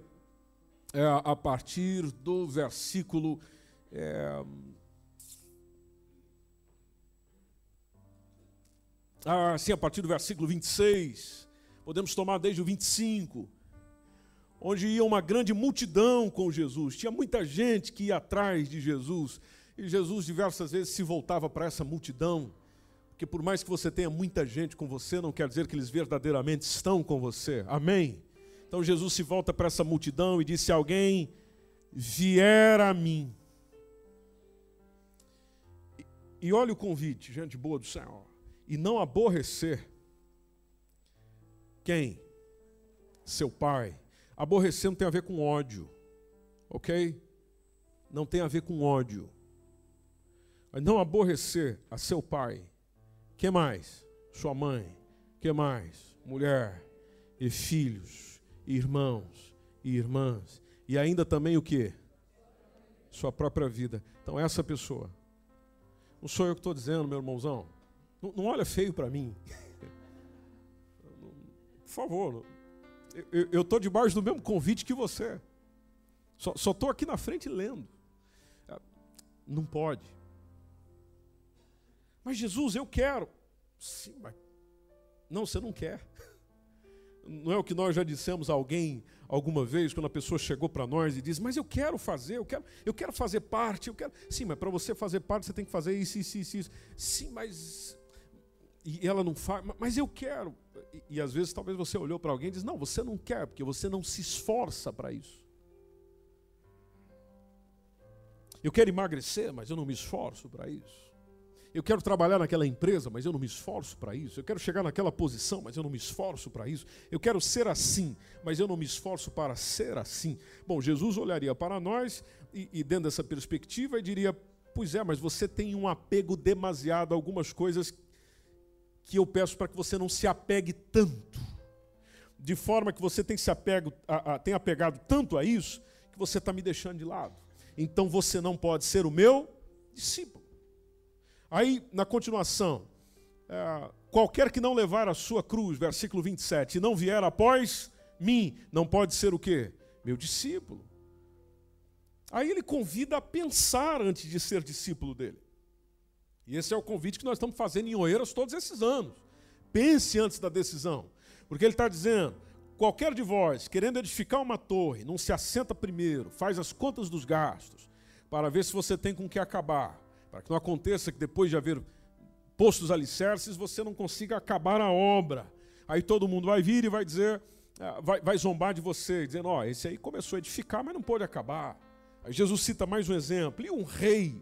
é, a partir do versículo. É, ah, sim, a partir do versículo 26. Podemos tomar desde o 25 onde ia uma grande multidão com Jesus. Tinha muita gente que ia atrás de Jesus. E Jesus diversas vezes se voltava para essa multidão. Porque por mais que você tenha muita gente com você, não quer dizer que eles verdadeiramente estão com você. Amém? Então Jesus se volta para essa multidão e diz: Se alguém vier a mim. E, olha o convite, gente boa do Senhor. E não aborrecer quem? Seu pai. Aborrecer não tem a ver com ódio, ok? Não tem a ver com ódio. Não aborrecer a seu pai. Que mais? Sua mãe. Que mais? Mulher e filhos irmãos e irmãs. E ainda também o que? Sua própria vida. Então, essa pessoa. Não sou eu que estou dizendo, meu irmãozão. Não, não olha feio para mim. Por favor. Eu estou debaixo do mesmo convite que você. Só estou aqui na frente lendo. Não pode. Mas Jesus, eu quero. Sim, mas. Não, você não quer. Não é o que nós já dissemos a alguém alguma vez, quando a pessoa chegou para nós e disse: Mas eu quero fazer, eu quero, eu quero fazer parte, eu quero. Sim, mas para você fazer parte você tem que fazer isso, isso, isso, isso. Sim, mas. E ela não faz, mas eu quero. E, e às vezes talvez você olhou para alguém e diz: Não, você não quer, porque você não se esforça para isso. Eu quero emagrecer, mas eu não me esforço para isso. Eu quero trabalhar naquela empresa, mas eu não me esforço para isso. Eu quero chegar naquela posição, mas eu não me esforço para isso. Eu quero ser assim, mas eu não me esforço para ser assim. Bom, Jesus olharia para nós e, e dentro dessa perspectiva, diria: Pois é, mas você tem um apego demasiado a algumas coisas que eu peço para que você não se apegue tanto. De forma que você tem, se apego, a, a, tem apegado tanto a isso que você está me deixando de lado. Então você não pode ser o meu discípulo. Aí, na continuação, é, qualquer que não levar a sua cruz, versículo 27, e não vier após mim, não pode ser o quê? Meu discípulo. Aí ele convida a pensar antes de ser discípulo dele. E esse é o convite que nós estamos fazendo em Oeiras todos esses anos. Pense antes da decisão. Porque ele está dizendo: qualquer de vós, querendo edificar uma torre, não se assenta primeiro, faz as contas dos gastos, para ver se você tem com que acabar para que não aconteça que depois de haver postos alicerces, você não consiga acabar a obra. Aí todo mundo vai vir e vai dizer, ah, vai, vai zombar de você, dizendo: Ó, oh, esse aí começou a edificar, mas não pôde acabar. Aí Jesus cita mais um exemplo: e um rei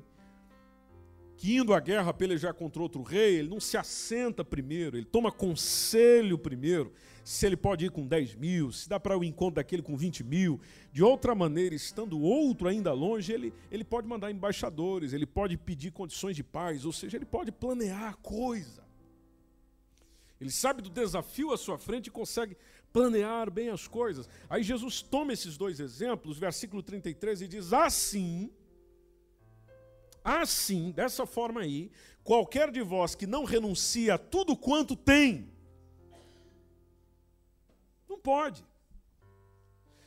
que indo à guerra pelejar contra outro rei, ele não se assenta primeiro, ele toma conselho primeiro, se ele pode ir com 10 mil, se dá para o encontro daquele com 20 mil. De outra maneira, estando outro ainda longe, ele, ele pode mandar embaixadores, ele pode pedir condições de paz, ou seja, ele pode planear a coisa. Ele sabe do desafio à sua frente e consegue planear bem as coisas. Aí Jesus toma esses dois exemplos, versículo 33, e diz: Assim, assim, dessa forma aí, qualquer de vós que não renuncia a tudo quanto tem, não pode.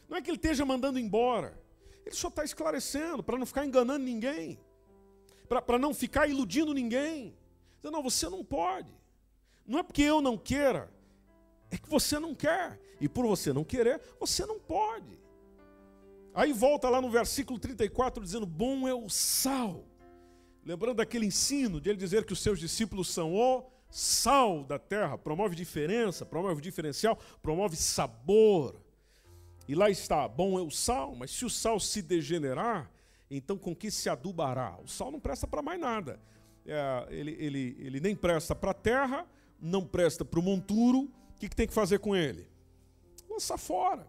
Não é que ele esteja mandando embora. Ele só está esclarecendo para não ficar enganando ninguém, para não ficar iludindo ninguém. Não, você não pode. Não é porque eu não queira, é que você não quer. E por você não querer, você não pode. Aí volta lá no versículo 34 dizendo: Bom é o sal. Lembrando daquele ensino de ele dizer que os seus discípulos são o sal da terra, promove diferença, promove diferencial, promove sabor. E lá está, bom é o sal, mas se o sal se degenerar, então com que se adubará? O sal não presta para mais nada. É, ele, ele, ele nem presta para a terra, não presta para o monturo. O que, que tem que fazer com ele? Lançar fora.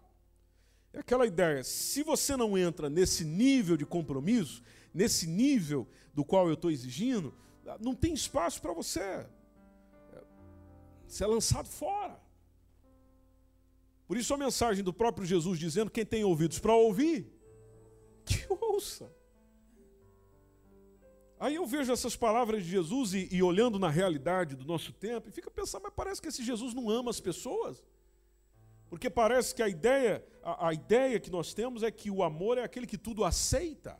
É aquela ideia, se você não entra nesse nível de compromisso, nesse nível do qual eu estou exigindo, não tem espaço para você ser lançado fora. Por isso a mensagem do próprio Jesus dizendo: quem tem ouvidos para ouvir, que ouça. Aí eu vejo essas palavras de Jesus e, e, olhando na realidade do nosso tempo, e fica pensando, mas parece que esse Jesus não ama as pessoas. Porque parece que a ideia, a, a ideia que nós temos é que o amor é aquele que tudo aceita,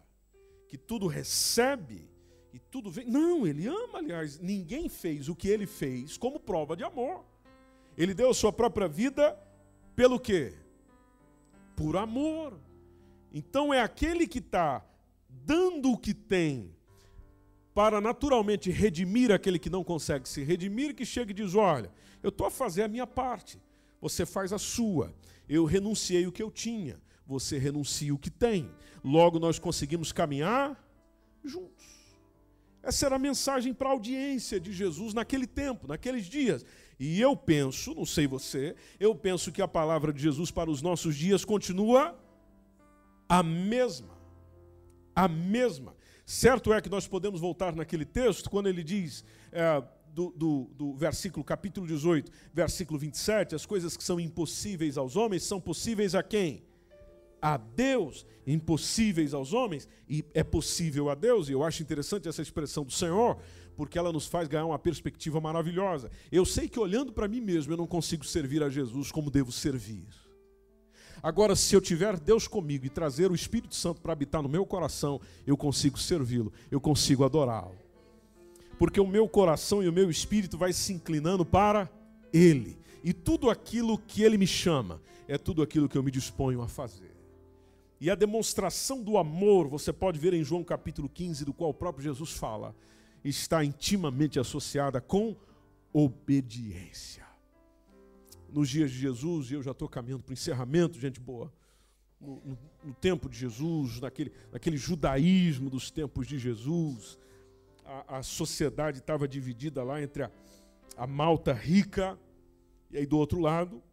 que tudo recebe, e tudo vem. Não, ele ama, aliás, ninguém fez o que ele fez como prova de amor. Ele deu a sua própria vida pelo quê? Por amor. Então é aquele que está dando o que tem para naturalmente redimir aquele que não consegue se redimir, que chega e diz: Olha, eu estou a fazer a minha parte, você faz a sua. Eu renunciei o que eu tinha, você renuncia o que tem. Logo nós conseguimos caminhar juntos. Essa era a mensagem para a audiência de Jesus naquele tempo, naqueles dias. E eu penso, não sei você, eu penso que a palavra de Jesus para os nossos dias continua a mesma. A mesma. Certo é que nós podemos voltar naquele texto, quando ele diz, é, do, do, do versículo capítulo 18, versículo 27, as coisas que são impossíveis aos homens são possíveis a quem? A Deus, impossíveis aos homens, e é possível a Deus, e eu acho interessante essa expressão do Senhor, porque ela nos faz ganhar uma perspectiva maravilhosa. Eu sei que olhando para mim mesmo, eu não consigo servir a Jesus como devo servir. Agora, se eu tiver Deus comigo e trazer o Espírito Santo para habitar no meu coração, eu consigo servi-lo, eu consigo adorá-lo. Porque o meu coração e o meu espírito vai se inclinando para Ele. E tudo aquilo que Ele me chama é tudo aquilo que eu me disponho a fazer. E a demonstração do amor, você pode ver em João capítulo 15, do qual o próprio Jesus fala, está intimamente associada com obediência. Nos dias de Jesus, e eu já estou caminhando para o encerramento, gente boa, no, no, no, tempo de Jesus, naquele, naquele judaísmo dos tempos de Jesus, a, a sociedade estava dividida lá entre a, a malta rica, e aí do outro lado,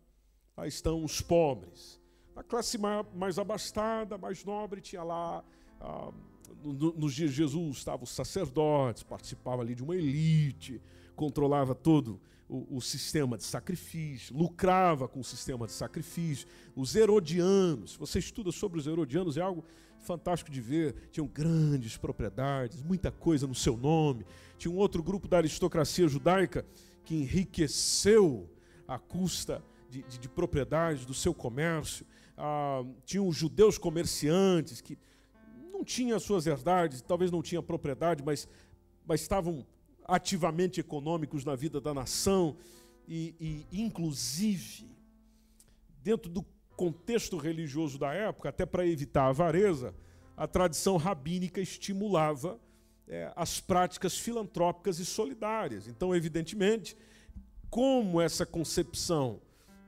lá estão os pobres. A classe mais abastada, mais nobre, tinha lá, ah, no, nos dias de Jesus, estavam os sacerdotes, participava ali de uma elite, controlava todo o, sistema de sacrifício, lucrava com o sistema de sacrifício. Os herodianos, você estuda sobre os herodianos, é algo fantástico de ver. Tinham grandes propriedades, muita coisa no seu nome. Tinha um outro grupo da aristocracia judaica que enriqueceu à custa de, de, de propriedades do seu comércio ah, tinham os judeus comerciantes que não tinham suas herdades, talvez não tinham propriedade, mas, mas estavam ativamente econômicos na vida da nação e, e inclusive dentro do contexto religioso da época, até para evitar a avareza, a tradição rabínica estimulava é, as práticas filantrópicas e solidárias. Então, evidentemente, como essa concepção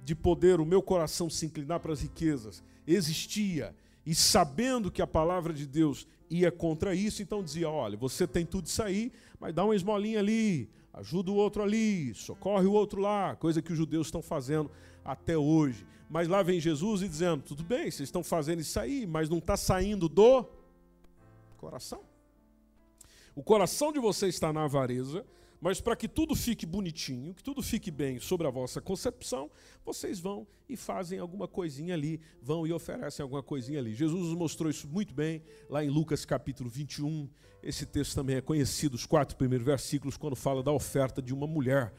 de poder o meu coração se inclinar para as riquezas existia E sabendo que a palavra de Deus ia contra isso, então dizia: olha, você tem tudo isso aí, mas dá uma esmolinha ali, ajuda o outro ali, socorre o outro lá, coisa que os judeus estão fazendo até hoje. Mas lá vem Jesus e dizendo: tudo bem, vocês estão fazendo isso aí, mas não está saindo do coração. O coração de vocês está na avareza, mas para que tudo fique bonitinho, que tudo fique bem sobre a vossa concepção, vocês vão e fazem alguma coisinha ali, vão e oferecem alguma coisinha ali. Jesus nos mostrou isso muito bem lá em Lucas capítulo 21. Esse texto também é conhecido, os quatro primeiros versículos, quando fala da oferta de uma mulher.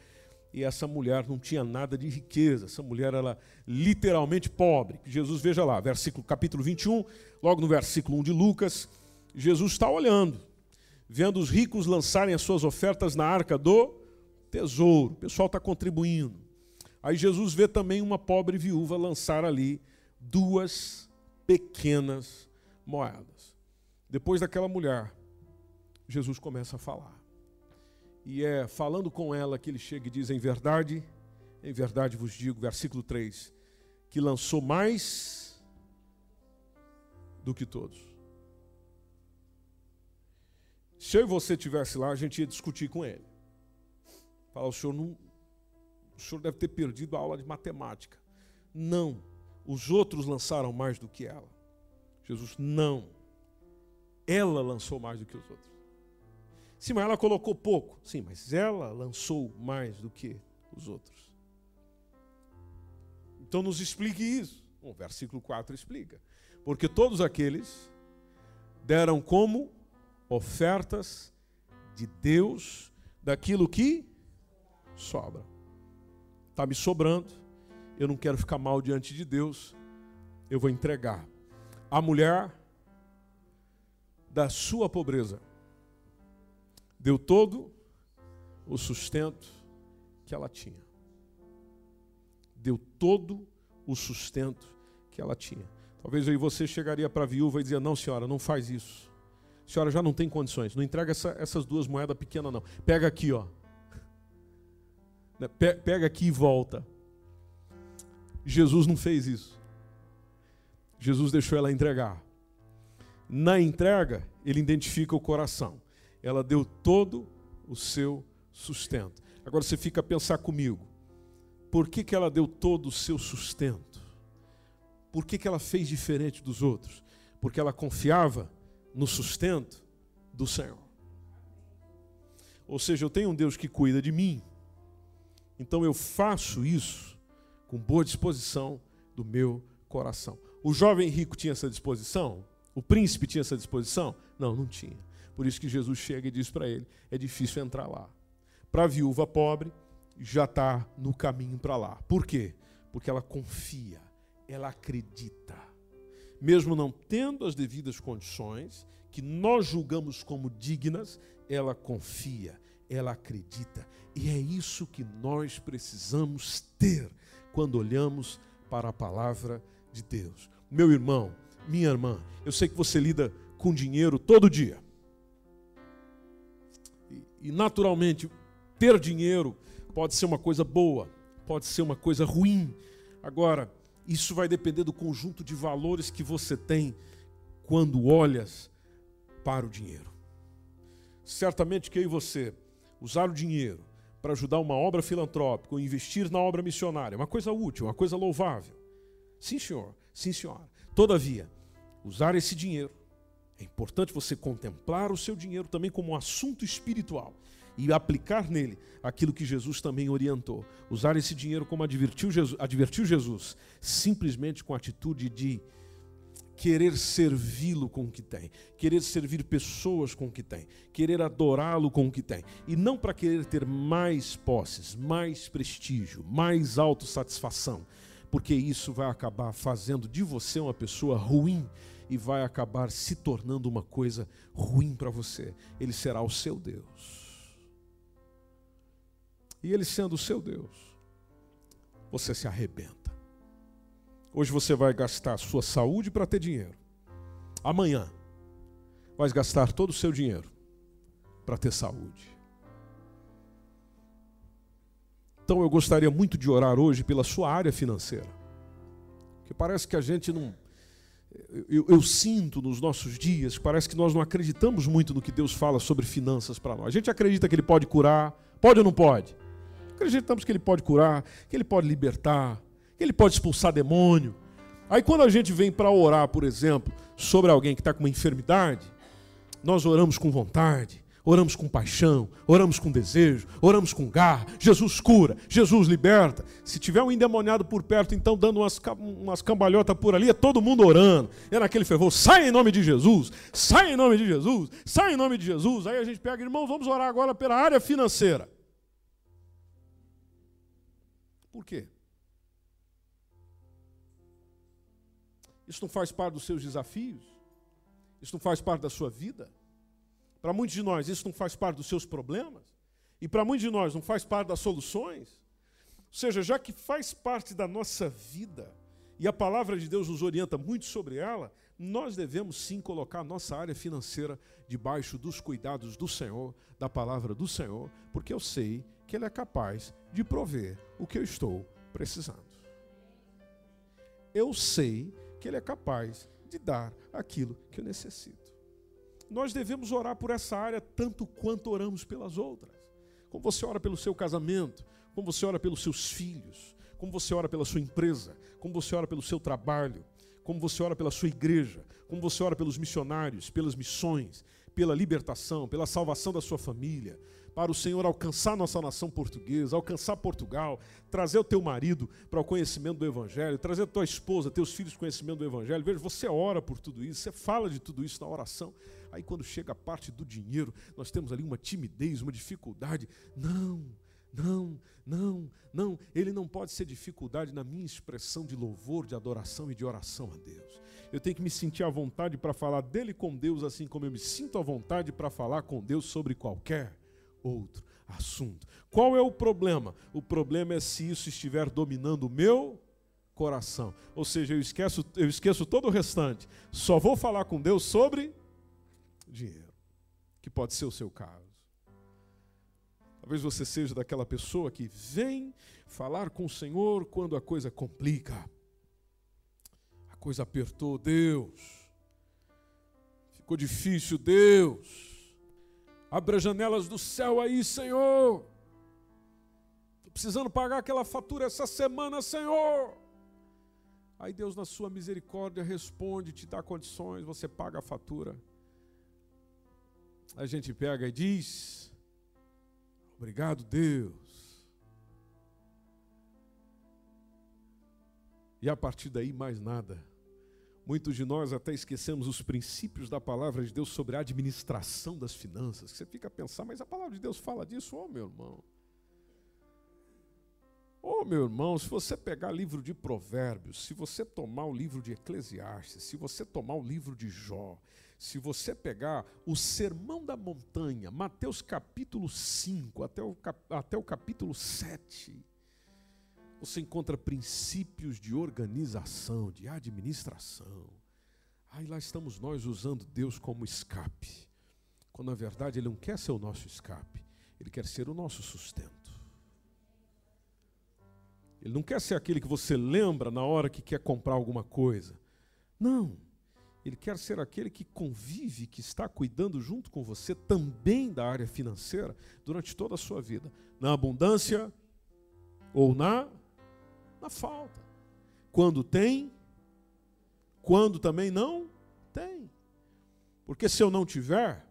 E essa mulher não tinha nada de riqueza, essa mulher era literalmente pobre. Jesus, veja lá, versículo capítulo 21, logo no versículo 1 de Lucas, Jesus está olhando vendo os ricos lançarem as suas ofertas na arca do tesouro. O pessoal está contribuindo. Aí Jesus vê também uma pobre viúva lançar ali duas pequenas moedas. Depois daquela mulher, Jesus começa a falar. E é falando com ela que ele chega e diz: Em verdade, em verdade vos digo, versículo 3, que lançou mais do que todos. Se eu e você tivesse lá, a gente ia discutir com ele. Falar, o senhor não. O senhor deve ter perdido a aula de matemática. Não. Os outros lançaram mais do que ela. Jesus, não. Ela lançou mais do que os outros. Sim, mas ela colocou pouco. Sim, mas ela lançou mais do que os outros. Então nos explique isso. O versículo 4 explica. Porque todos aqueles deram como ofertas de Deus daquilo que sobra. Está me sobrando, eu não quero ficar mal diante de Deus, eu vou entregar. A mulher da sua pobreza deu todo o sustento que ela tinha. Deu todo o sustento que ela tinha. Talvez aí você chegaria para a viúva e dizia: Não, senhora, não faz isso senhora já não tem condições, não entrega essa, essas duas moedas pequenas, não. Pega aqui, ó. Né, pega aqui e volta. Jesus não fez isso. Jesus deixou ela entregar. Na entrega, ele identifica o coração. Ela deu todo o seu sustento. Agora você fica a pensar comigo. Por que, que ela deu todo o seu sustento? Por que, que ela fez diferente dos outros? Porque ela confiava no sustento do Senhor. Ou seja, eu tenho um Deus que cuida de mim, então eu faço isso com boa disposição do meu coração. O jovem rico tinha essa disposição? O príncipe tinha essa disposição? Não, não tinha. Por isso que Jesus chega e diz para ele: é difícil entrar lá. Para a viúva pobre, já está no caminho para lá. Por quê? Porque ela confia, ela acredita mesmo não tendo as devidas condições, que nós julgamos como dignas, ela confia, ela acredita. E é isso que nós precisamos ter quando olhamos para a palavra de Deus. Meu irmão, minha irmã, eu sei que você lida com dinheiro todo dia. E, naturalmente, ter dinheiro pode ser uma coisa boa, pode ser uma coisa ruim. Agora, isso vai depender do conjunto de valores que você tem quando olhas para o dinheiro. Certamente que eu e você usar o dinheiro para ajudar uma obra filantrópica ou investir na obra missionária, uma coisa útil, uma coisa louvável. Sim, senhor. Sim, senhora. Todavia, usar esse dinheiro é importante você contemplar o seu dinheiro também como um assunto espiritual e aplicar nele aquilo que Jesus também orientou. Usar esse dinheiro como advertiu Jesus, advertiu Jesus simplesmente com a atitude de querer servi-lo com o que tem, querer servir pessoas com o que tem, querer adorá-lo com o que tem, e não para querer ter mais posses, mais prestígio, mais autossatisfação, porque isso vai acabar fazendo de você uma pessoa ruim e vai acabar se tornando uma coisa ruim para você. Ele será o seu Deus e Ele sendo o seu Deus, você se arrebenta. Hoje você vai gastar sua saúde para ter dinheiro. Amanhã vai gastar todo o seu dinheiro para ter saúde. Então eu gostaria muito de orar hoje pela sua área financeira. Que parece que a gente não eu, eu, sinto nos nossos dias, parece que nós não acreditamos muito no que Deus fala sobre finanças para nós. A gente acredita que Ele pode curar, pode ou não pode? Acreditamos que Ele pode curar, que Ele pode libertar, que Ele pode expulsar demônio. Aí quando a gente vem para orar, por exemplo, sobre alguém que está com uma enfermidade, nós oramos com vontade, oramos com paixão, oramos com desejo, oramos com garra. Jesus cura, Jesus liberta. Se tiver um endemoniado por perto, então dando umas, umas cambalhotas por ali, é todo mundo orando. É naquele fervor, sai em nome de Jesus, sai em nome de Jesus, sai em nome de Jesus. Aí a gente pega, irmão, vamos orar agora pela área financeira. Por quê? Isso não faz parte dos seus desafios? Isso não faz parte da sua vida? Para muitos de nós, isso não faz parte dos seus problemas. E para muitos de nós, não faz parte das soluções. Ou seja, já que faz parte da nossa vida, e a palavra de Deus nos orienta muito sobre ela, nós devemos sim colocar nossa área financeira debaixo dos cuidados do Senhor, da palavra do Senhor, porque eu sei que Ele é capaz de prover o que eu estou precisando. Eu sei que Ele é capaz de dar aquilo que eu necessito nós devemos orar por essa área tanto quanto oramos pelas outras. Como você ora pelo seu casamento, como você ora pelos seus filhos, como você ora pela sua empresa, como você ora pelo seu trabalho, como você ora pela sua igreja, como você ora pelos missionários, pelas missões, pela libertação, pela salvação da sua família, para o Senhor alcançar nossa nação portuguesa, alcançar Portugal, trazer o teu marido para o conhecimento do Evangelho, trazer a tua esposa, teus filhos para o conhecimento do Evangelho. Veja, você ora por tudo isso, você fala de tudo isso na oração. Aí quando chega a parte do dinheiro, nós temos ali uma timidez, uma dificuldade. Não, não, não, não. Ele não pode ser dificuldade na minha expressão de louvor, de adoração e de oração a Deus. Eu tenho que me sentir à vontade para falar dele com Deus, assim como eu me sinto à vontade para falar com Deus sobre qualquer outro assunto. Qual é o problema? O problema é se isso estiver dominando o meu coração. Ou seja, eu esqueço, eu esqueço todo o restante. Só vou falar com Deus sobre dinheiro, que pode ser o seu caso. Talvez você seja daquela pessoa que vem falar com o Senhor quando a coisa complica. A coisa apertou, Deus. Ficou difícil, Deus. Abra as janelas do céu aí, Senhor. Estou precisando pagar aquela fatura essa semana, Senhor. Aí Deus, na sua misericórdia, responde, te dá condições, você paga a fatura a gente pega e diz: Obrigado, Deus. E a partir daí, mais nada. Muitos de nós até esquecemos os princípios da palavra de Deus sobre a administração das finanças. Você fica a pensar, mas a palavra de Deus fala disso, ô oh, meu irmão. Oh, meu irmão, se você pegar livro de Provérbios, se você tomar o livro de Eclesiastes, se você tomar o livro de Jó, se você pegar o Sermão da Montanha, Mateus capítulo 5 até o, até o capítulo 7, você encontra princípios de organização, de administração. Aí lá estamos nós usando Deus como escape, quando na verdade Ele não quer ser o nosso escape, Ele quer ser o nosso sustento. Ele não quer ser aquele que você lembra na hora que quer comprar alguma coisa. Não. Ele quer ser aquele que convive, que está cuidando junto com você também da área financeira durante toda a sua vida, na abundância ou na na falta. Quando tem, quando também não tem. Porque se eu não tiver,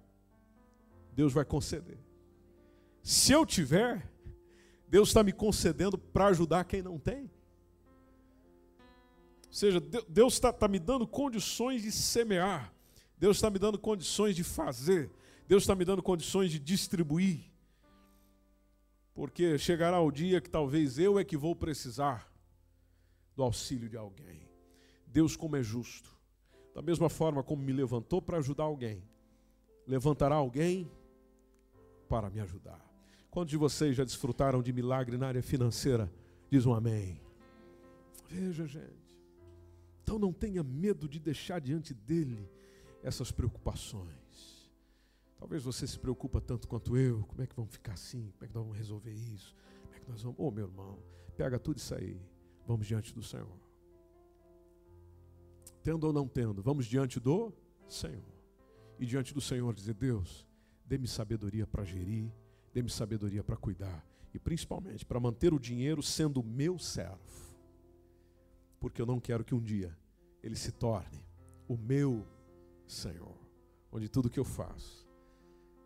Deus vai conceder. Se eu tiver, Deus está me concedendo para ajudar quem não tem. Ou seja, Deus está tá me dando condições de semear, Deus está me dando condições de fazer, Deus está me dando condições de distribuir. Porque chegará o dia que talvez eu é que vou precisar do auxílio de alguém. Deus, como é justo, da mesma forma como me levantou para ajudar alguém, levantará alguém para me ajudar. Quantos de vocês já desfrutaram de milagre na área financeira? Diz um amém. Veja, gente. Então não tenha medo de deixar diante dele essas preocupações. Talvez você se preocupa tanto quanto eu, como é que vamos ficar assim? Como é que nós vamos resolver isso? Como é que nós vamos? Ô oh, meu irmão, pega tudo isso aí. Vamos diante do Senhor. tendo ou não tendo, vamos diante do Senhor. E diante do Senhor dizer: Deus, dê-me sabedoria para gerir, dê-me sabedoria para cuidar. E principalmente para manter o dinheiro sendo meu servo. Porque eu não quero que um dia ele se torne o meu Senhor. Onde tudo que eu faço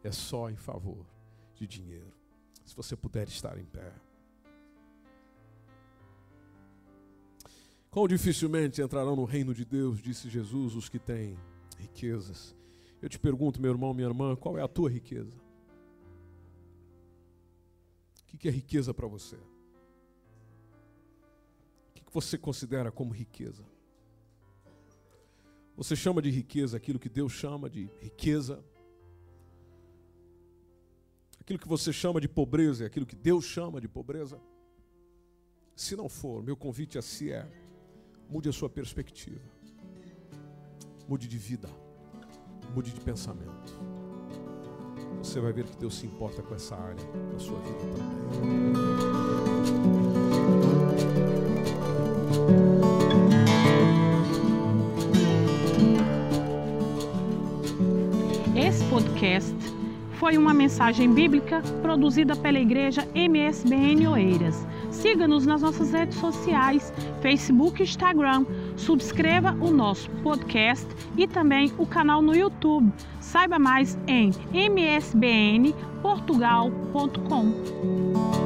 é só em favor de dinheiro. Se você puder estar em pé. Quão dificilmente entrarão no reino de Deus, disse Jesus, os que têm riquezas. Eu te pergunto, meu irmão, minha irmã, qual é a tua riqueza? O que é riqueza para você? O que você considera como riqueza? Você chama de riqueza aquilo que Deus chama de riqueza? Aquilo que você chama de pobreza é aquilo que Deus chama de pobreza? Se não for, meu convite a si é Mude a sua perspectiva. Mude de vida. Mude de pensamento. Você vai ver que Deus se importa com essa área da sua vida também. Esse podcast foi uma mensagem bíblica produzida pela Igreja MSBN Oeiras. Siga-nos nas nossas redes sociais, Facebook e Instagram. Subscreva o nosso podcast e também o canal no YouTube. Saiba mais em msbnportugal.com.